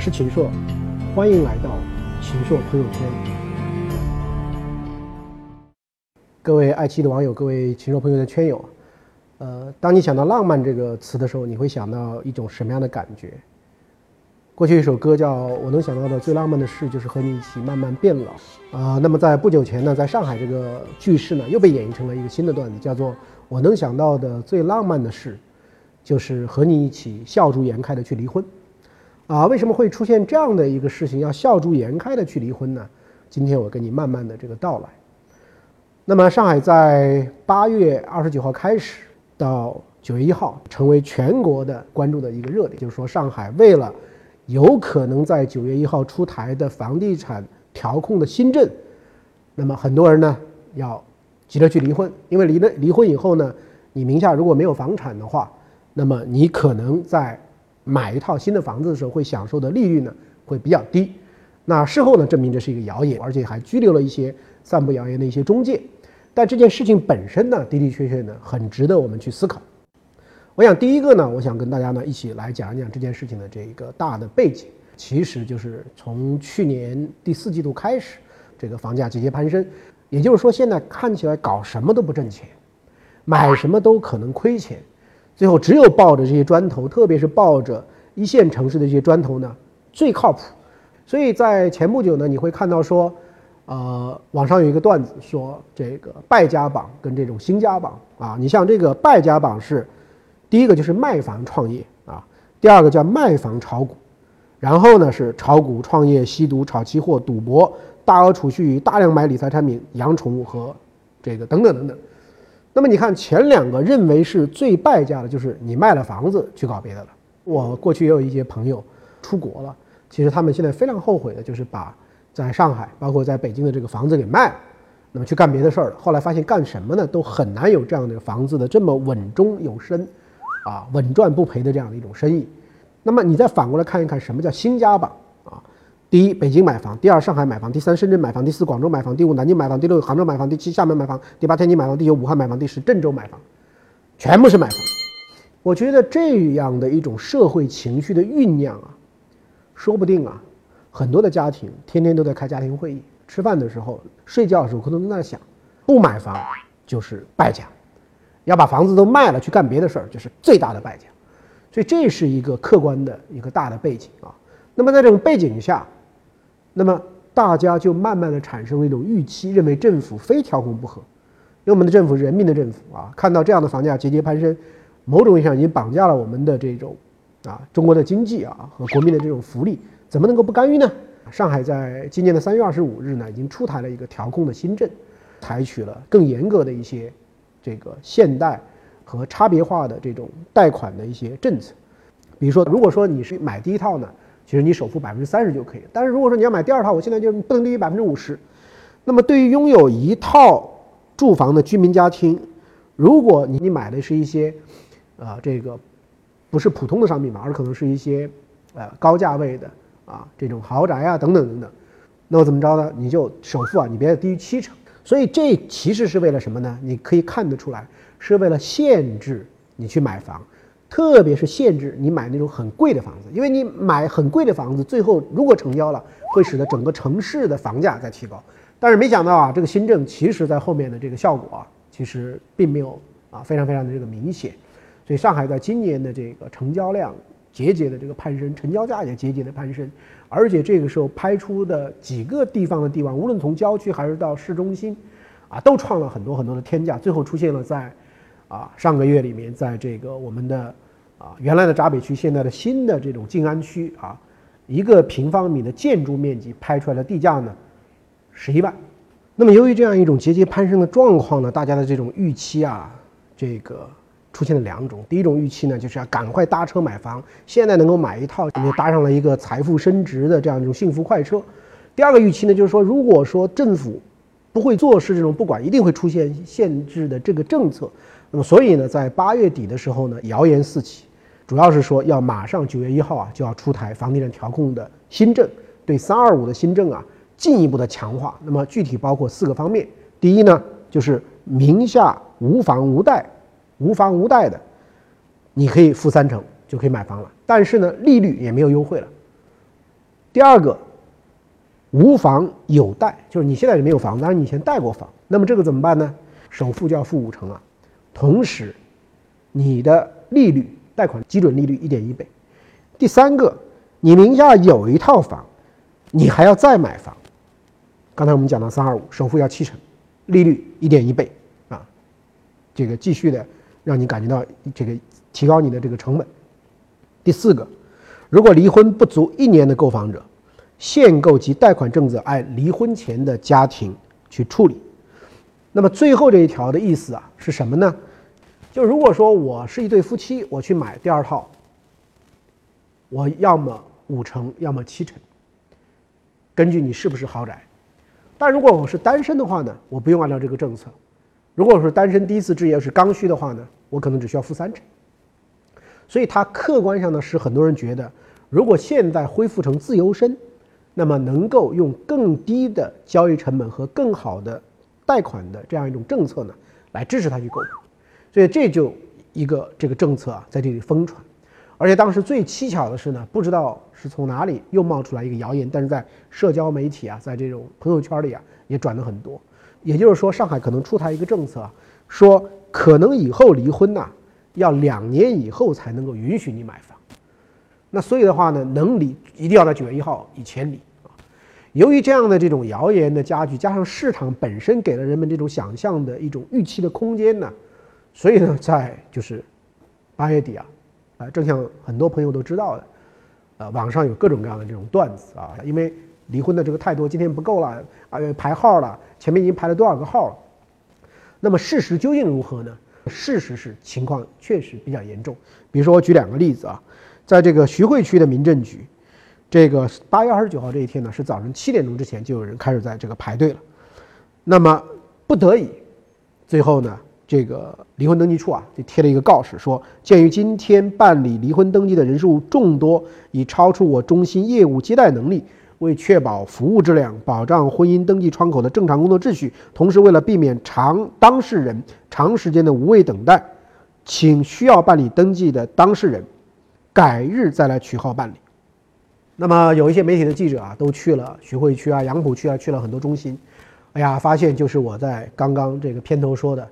是秦朔，欢迎来到秦朔朋友圈。各位爱奇艺的网友，各位秦朔朋友的圈友，呃，当你想到浪漫这个词的时候，你会想到一种什么样的感觉？过去一首歌叫《我能想到的最浪漫的事就是和你一起慢慢变老》啊。那么在不久前呢，在上海这个句式呢，又被演绎成了一个新的段子，叫做《我能想到的最浪漫的事就是和你一起笑逐颜开的去离婚》。啊，为什么会出现这样的一个事情，要笑逐颜开的去离婚呢？今天我跟你慢慢的这个道来。那么，上海在八月二十九号开始到九月一号，成为全国的关注的一个热点，就是说，上海为了有可能在九月一号出台的房地产调控的新政，那么很多人呢要急着去离婚，因为离了离婚以后呢，你名下如果没有房产的话，那么你可能在买一套新的房子的时候，会享受的利率呢会比较低。那事后呢证明这是一个谣言，而且还拘留了一些散布谣言的一些中介。但这件事情本身呢的的确确呢很值得我们去思考。我想第一个呢，我想跟大家呢一起来讲一讲这件事情的这一个大的背景，其实就是从去年第四季度开始，这个房价节节攀升，也就是说现在看起来搞什么都不挣钱，买什么都可能亏钱。最后只有抱着这些砖头，特别是抱着一线城市的这些砖头呢，最靠谱。所以在前不久呢，你会看到说，呃，网上有一个段子说，这个败家榜跟这种新家榜啊，你像这个败家榜是，第一个就是卖房创业啊，第二个叫卖房炒股，然后呢是炒股创业、吸毒、炒期货、赌博、大额储蓄、大量买理财产品、养宠物和这个等等等等。那么你看前两个认为是最败家的，就是你卖了房子去搞别的了。我过去也有一些朋友出国了，其实他们现在非常后悔的，就是把在上海，包括在北京的这个房子给卖了，那么去干别的事儿了。后来发现干什么呢，都很难有这样的房子的这么稳中有升，啊，稳赚不赔的这样的一种生意。那么你再反过来看一看，什么叫新家榜？第一，北京买房；第二，上海买房；第三，深圳买房；第四，广州买房；第五，南京买房；第六，杭州买房；第七，厦门买房；第八，天津买房；第九，武汉买房；第十，郑州买房，全部是买房。我觉得这样的一种社会情绪的酝酿啊，说不定啊，很多的家庭天天都在开家庭会议，吃饭的时候、睡觉的时候可能都在想：不买房就是败家，要把房子都卖了去干别的事儿就是最大的败家。所以这是一个客观的一个大的背景啊。那么在这种背景下，那么大家就慢慢的产生了一种预期，认为政府非调控不可，因为我们的政府是人民的政府啊，看到这样的房价节节攀升，某种意义上已经绑架了我们的这种啊中国的经济啊和国民的这种福利，怎么能够不干预呢？上海在今年的三月二十五日呢，已经出台了一个调控的新政，采取了更严格的一些这个限贷和差别化的这种贷款的一些政策，比如说，如果说你是买第一套呢？其实你首付百分之三十就可以，但是如果说你要买第二套，我现在就不能低于百分之五十。那么对于拥有一套住房的居民家庭，如果你你买的是一些，啊这个不是普通的商品吧，而可能是一些呃高价位的啊这种豪宅啊等等等等，那么怎么着呢？你就首付啊你别低于七成。所以这其实是为了什么呢？你可以看得出来，是为了限制你去买房。特别是限制你买那种很贵的房子，因为你买很贵的房子，最后如果成交了，会使得整个城市的房价在提高。但是没想到啊，这个新政其实在后面的这个效果啊，其实并没有啊非常非常的这个明显。所以上海在今年的这个成交量节节的这个攀升，成交价也节节的攀升，而且这个时候拍出的几个地方的地方，无论从郊区还是到市中心，啊，都创了很多很多的天价，最后出现了在。啊，上个月里面，在这个我们的啊原来的闸北区，现在的新的这种静安区啊，一个平方米的建筑面积拍出来的地价呢，十一万。那么由于这样一种节节攀升的状况呢，大家的这种预期啊，这个出现了两种。第一种预期呢，就是要赶快搭车买房，现在能够买一套，你就搭上了一个财富升值的这样一种幸福快车。第二个预期呢，就是说，如果说政府不会坐视这种不管，一定会出现限制的这个政策。那么，所以呢，在八月底的时候呢，谣言四起，主要是说要马上九月一号啊就要出台房地产调控的新政，对“三二五”的新政啊进一步的强化。那么具体包括四个方面：第一呢，就是名下无房无贷、无房无贷的，你可以付三成就可以买房了，但是呢，利率也没有优惠了，第二个，无房有贷，就是你现在是没有房，但是你以前贷过房，那么这个怎么办呢？首付就要付五成啊，同时你的利率贷款基准利率一点一倍。第三个，你名下有一套房，你还要再买房。刚才我们讲到三二五，首付要七成，利率一点一倍啊，这个继续的让你感觉到这个提高你的这个成本。第四个，如果离婚不足一年的购房者，限购及贷款政策按离婚前的家庭去处理。那么最后这一条的意思啊是什么呢？就如果说我是一对夫妻，我去买第二套，我要么五成，要么七成，根据你是不是豪宅。但如果我是单身的话呢，我不用按照这个政策。如果是单身第一次置业是刚需的话呢，我可能只需要付三成。所以它客观上呢，使很多人觉得，如果现在恢复成自由身，那么能够用更低的交易成本和更好的。贷款的这样一种政策呢，来支持他去购买，所以这就一个这个政策啊，在这里疯传，而且当时最蹊跷的是呢，不知道是从哪里又冒出来一个谣言，但是在社交媒体啊，在这种朋友圈里啊，也转了很多。也就是说，上海可能出台一个政策，说可能以后离婚呐，要两年以后才能够允许你买房。那所以的话呢，能离一定要在九月一号以前离啊。由于这样的这种谣言的加剧，加上市场本身给了人们这种想象的一种预期的空间呢，所以呢，在就是八月底啊，啊，正像很多朋友都知道的，呃，网上有各种各样的这种段子啊，因为离婚的这个太多，今天不够了啊，排号了，前面已经排了多少个号了？那么事实究竟如何呢？事实是情况确实比较严重。比如说我举两个例子啊，在这个徐汇区的民政局。这个八月二十九号这一天呢，是早晨七点钟之前就有人开始在这个排队了。那么不得已，最后呢，这个离婚登记处啊就贴了一个告示，说鉴于今天办理离婚登记的人数众多，已超出我中心业务接待能力，为确保服务质量，保障婚姻登记窗口的正常工作秩序，同时为了避免长当事人长时间的无谓等待，请需要办理登记的当事人改日再来取号办理。那么有一些媒体的记者啊，都去了徐汇区啊、杨浦区啊，去了很多中心。哎呀，发现就是我在刚刚这个片头说的，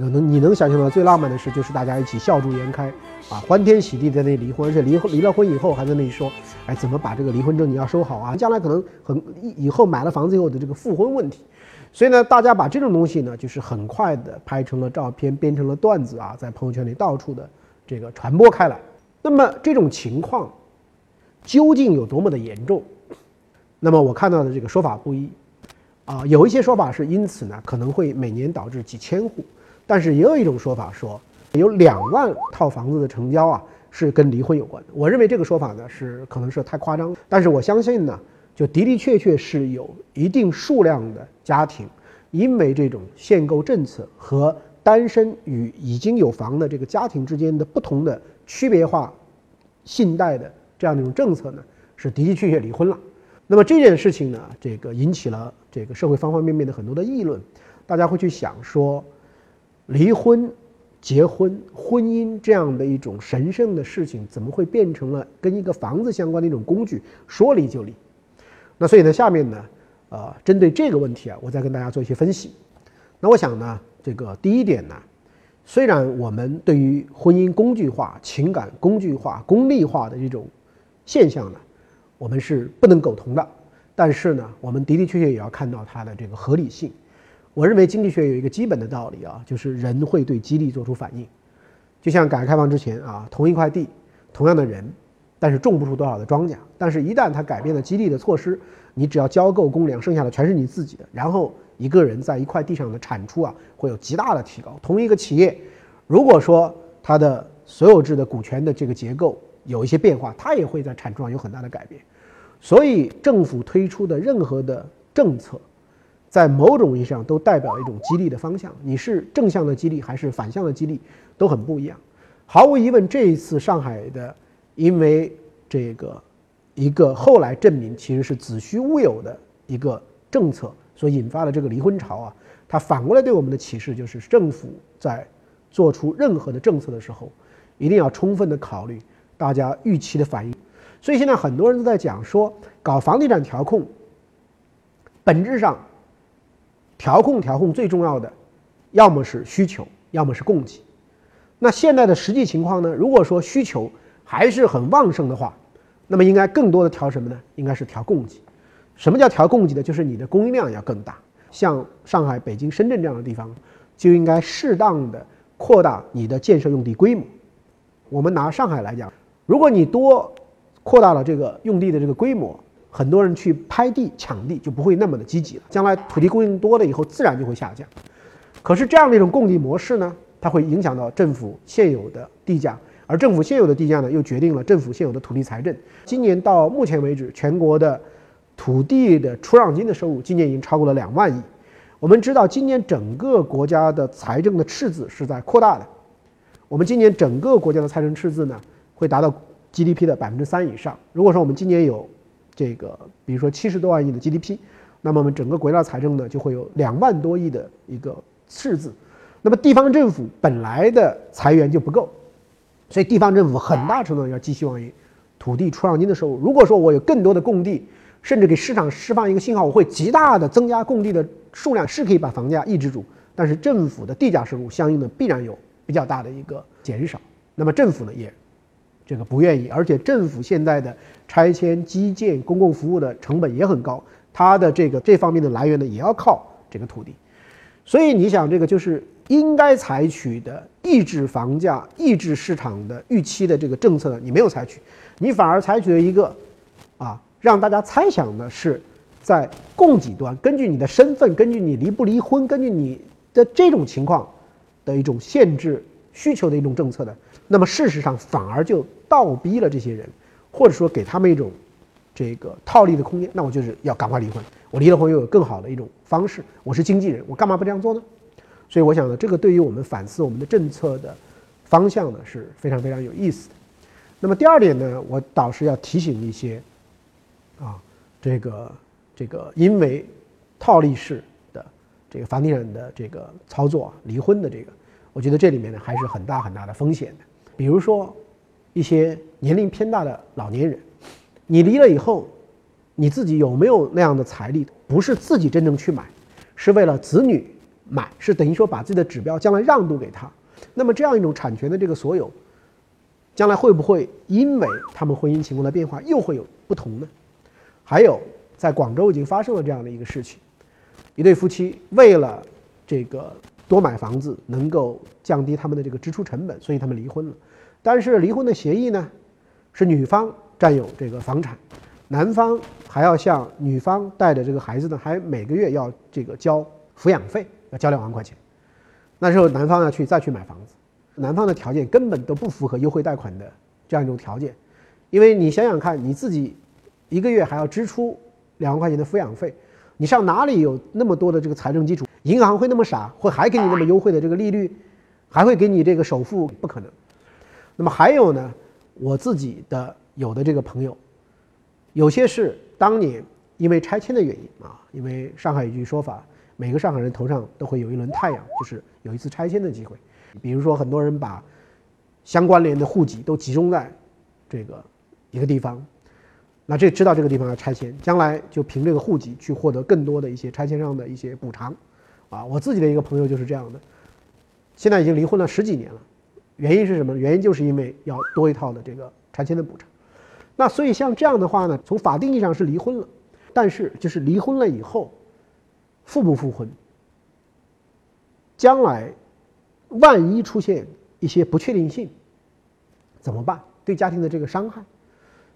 能你能想象到最浪漫的事，就是大家一起笑逐颜开啊，欢天喜地在那离婚，而且离婚离了婚以后还在那里说，哎，怎么把这个离婚证你要收好啊？将来可能很以后买了房子以后的这个复婚问题。所以呢，大家把这种东西呢，就是很快的拍成了照片，编成了段子啊，在朋友圈里到处的这个传播开来。那么这种情况。究竟有多么的严重？那么我看到的这个说法不一，啊，有一些说法是因此呢可能会每年导致几千户，但是也有一种说法说有两万套房子的成交啊是跟离婚有关的。我认为这个说法呢是可能是太夸张，但是我相信呢就的的确确是有一定数量的家庭因为这种限购政策和单身与已经有房的这个家庭之间的不同的区别化信贷的。这样的一种政策呢，是的的确确离婚了。那么这件事情呢，这个引起了这个社会方方面面的很多的议论。大家会去想说，离婚、结婚、婚姻这样的一种神圣的事情，怎么会变成了跟一个房子相关的一种工具，说离就离？那所以呢，下面呢，呃，针对这个问题啊，我再跟大家做一些分析。那我想呢，这个第一点呢。虽然我们对于婚姻工具化、情感工具化、功利化的这种现象呢，我们是不能苟同的，但是呢，我们的的确确也要看到它的这个合理性。我认为经济学有一个基本的道理啊，就是人会对激励做出反应。就像改革开放之前啊，同一块地，同样的人，但是种不出多少的庄稼，但是一旦他改变了激励的措施，你只要交够公粮，剩下的全是你自己的，然后。一个人在一块地上的产出啊，会有极大的提高。同一个企业，如果说它的所有制的股权的这个结构有一些变化，它也会在产出上有很大的改变。所以，政府推出的任何的政策，在某种意义上都代表一种激励的方向。你是正向的激励还是反向的激励，都很不一样。毫无疑问，这一次上海的，因为这个一个后来证明其实是子虚乌有的一个政策。所引发的这个离婚潮啊，它反过来对我们的启示就是，政府在做出任何的政策的时候，一定要充分的考虑大家预期的反应。所以现在很多人都在讲说，搞房地产调控，本质上调控调控最重要的，要么是需求，要么是供给。那现在的实际情况呢？如果说需求还是很旺盛的话，那么应该更多的调什么呢？应该是调供给。什么叫调供给呢？就是你的供应量要更大。像上海、北京、深圳这样的地方，就应该适当的扩大你的建设用地规模。我们拿上海来讲，如果你多扩大了这个用地的这个规模，很多人去拍地抢地就不会那么的积极了。将来土地供应多了以后，自然就会下降。可是这样的一种供地模式呢，它会影响到政府现有的地价。而政府现有的地价呢，又决定了政府现有的土地财政。今年到目前为止，全国的土地的出让金的收入，今年已经超过了两万亿。我们知道，今年整个国家的财政的赤字是在扩大的。我们今年整个国家的财政赤字呢，会达到 GDP 的百分之三以上。如果说我们今年有这个，比如说七十多万亿的 GDP，那么我们整个国家财政呢，就会有两万多亿的一个赤字。那么地方政府本来的财源就不够。所以地方政府很大程度上要寄希望于土地出让金的收入。如果说我有更多的供地，甚至给市场释放一个信号，我会极大的增加供地的数量，是可以把房价抑制住。但是政府的地价收入相应的必然有比较大的一个减少。那么政府呢也这个不愿意，而且政府现在的拆迁基建公共服务的成本也很高，它的这个这方面的来源呢也要靠这个土地。所以你想这个就是。应该采取的抑制房价、抑制市场的预期的这个政策呢，你没有采取，你反而采取了一个，啊，让大家猜想的是，在供给端，根据你的身份，根据你离不离婚，根据你的这种情况的一种限制需求的一种政策的，那么事实上反而就倒逼了这些人，或者说给他们一种这个套利的空间。那我就是要赶快离婚，我离了婚又有更好的一种方式，我是经纪人，我干嘛不这样做呢？所以我想呢，这个对于我们反思我们的政策的方向呢是非常非常有意思的。那么第二点呢，我倒是要提醒一些啊，这个这个因为套利式的这个房地产的这个操作离婚的这个，我觉得这里面呢还是很大很大的风险的。比如说一些年龄偏大的老年人，你离了以后，你自己有没有那样的财力？不是自己真正去买，是为了子女。买是等于说把自己的指标将来让渡给他，那么这样一种产权的这个所有，将来会不会因为他们婚姻情况的变化又会有不同呢？还有，在广州已经发生了这样的一个事情，一对夫妻为了这个多买房子能够降低他们的这个支出成本，所以他们离婚了。但是离婚的协议呢，是女方占有这个房产，男方还要向女方带着这个孩子呢，还每个月要这个交抚养费。要交两万块钱，那时候男方要去再去买房子，男方的条件根本都不符合优惠贷款的这样一种条件，因为你想想看，你自己一个月还要支出两万块钱的抚养费，你上哪里有那么多的这个财政基础？银行会那么傻，会还给你那么优惠的这个利率，还会给你这个首付？不可能。那么还有呢，我自己的有的这个朋友，有些是当年因为拆迁的原因啊，因为上海有句说法。每个上海人头上都会有一轮太阳，就是有一次拆迁的机会。比如说，很多人把相关联的户籍都集中在这个一个地方，那这知道这个地方要拆迁，将来就凭这个户籍去获得更多的一些拆迁上的一些补偿。啊，我自己的一个朋友就是这样的，现在已经离婚了十几年了，原因是什么？原因就是因为要多一套的这个拆迁的补偿。那所以像这样的话呢，从法定意义上是离婚了，但是就是离婚了以后。复不复婚？将来万一出现一些不确定性，怎么办？对家庭的这个伤害，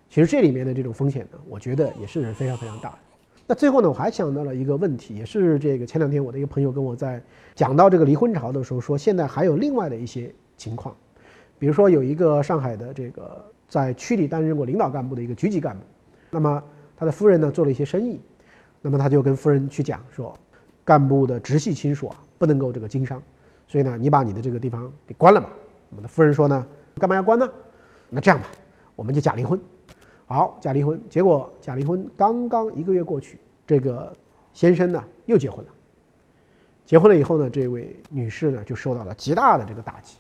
其实这里面的这种风险呢，我觉得也是非常非常大的。那最后呢，我还想到了一个问题，也是这个前两天我的一个朋友跟我在讲到这个离婚潮的时候说，现在还有另外的一些情况，比如说有一个上海的这个在区里担任过领导干部的一个局级干部，那么他的夫人呢做了一些生意。那么他就跟夫人去讲说，干部的直系亲属啊不能够这个经商，所以呢，你把你的这个地方给关了吧。我们的夫人说呢，干嘛要关呢？那这样吧，我们就假离婚。好，假离婚。结果假离婚刚刚一个月过去，这个先生呢又结婚了。结婚了以后呢，这位女士呢就受到了极大的这个打击，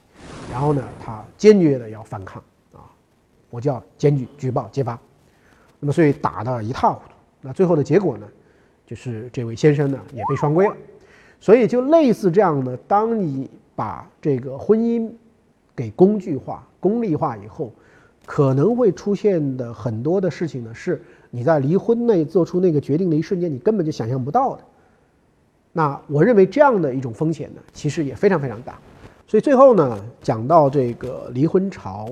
然后呢，他坚决的要反抗啊，我就要检举举报揭发。那么所以打得一塌糊涂。那最后的结果呢，就是这位先生呢也被双规了。所以就类似这样的，当你把这个婚姻给工具化、功利化以后，可能会出现的很多的事情呢，是你在离婚内做出那个决定的一瞬间，你根本就想象不到的。那我认为这样的一种风险呢，其实也非常非常大。所以最后呢，讲到这个离婚潮，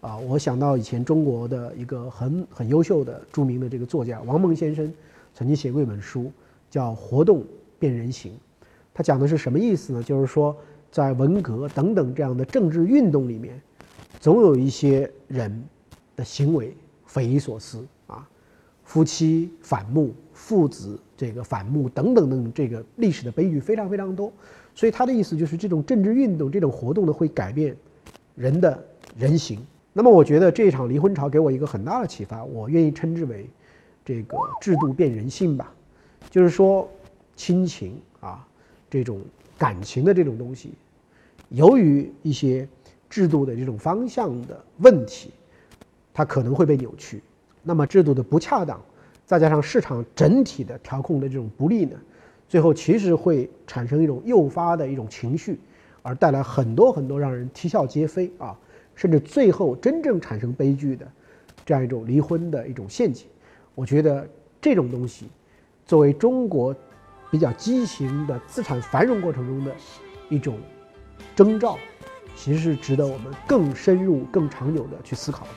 啊，我想到以前中国的一个很很优秀的著名的这个作家王蒙先生，曾经写过一本书，叫《活动变人形》。他讲的是什么意思呢？就是说，在文革等等这样的政治运动里面，总有一些人的行为匪夷所思，夫妻反目、父子这个反目等等等，这个历史的悲剧非常非常多。所以他的意思就是，这种政治运动、这种活动呢，会改变人的人形。那么，我觉得这场离婚潮给我一个很大的启发，我愿意称之为这个制度变人性吧，就是说亲情啊。这种感情的这种东西，由于一些制度的这种方向的问题，它可能会被扭曲。那么制度的不恰当，再加上市场整体的调控的这种不利呢，最后其实会产生一种诱发的一种情绪，而带来很多很多让人啼笑皆非啊，甚至最后真正产生悲剧的这样一种离婚的一种陷阱。我觉得这种东西，作为中国。比较畸形的资产繁荣过程中的一种征兆，其实是值得我们更深入、更长久的去思考的。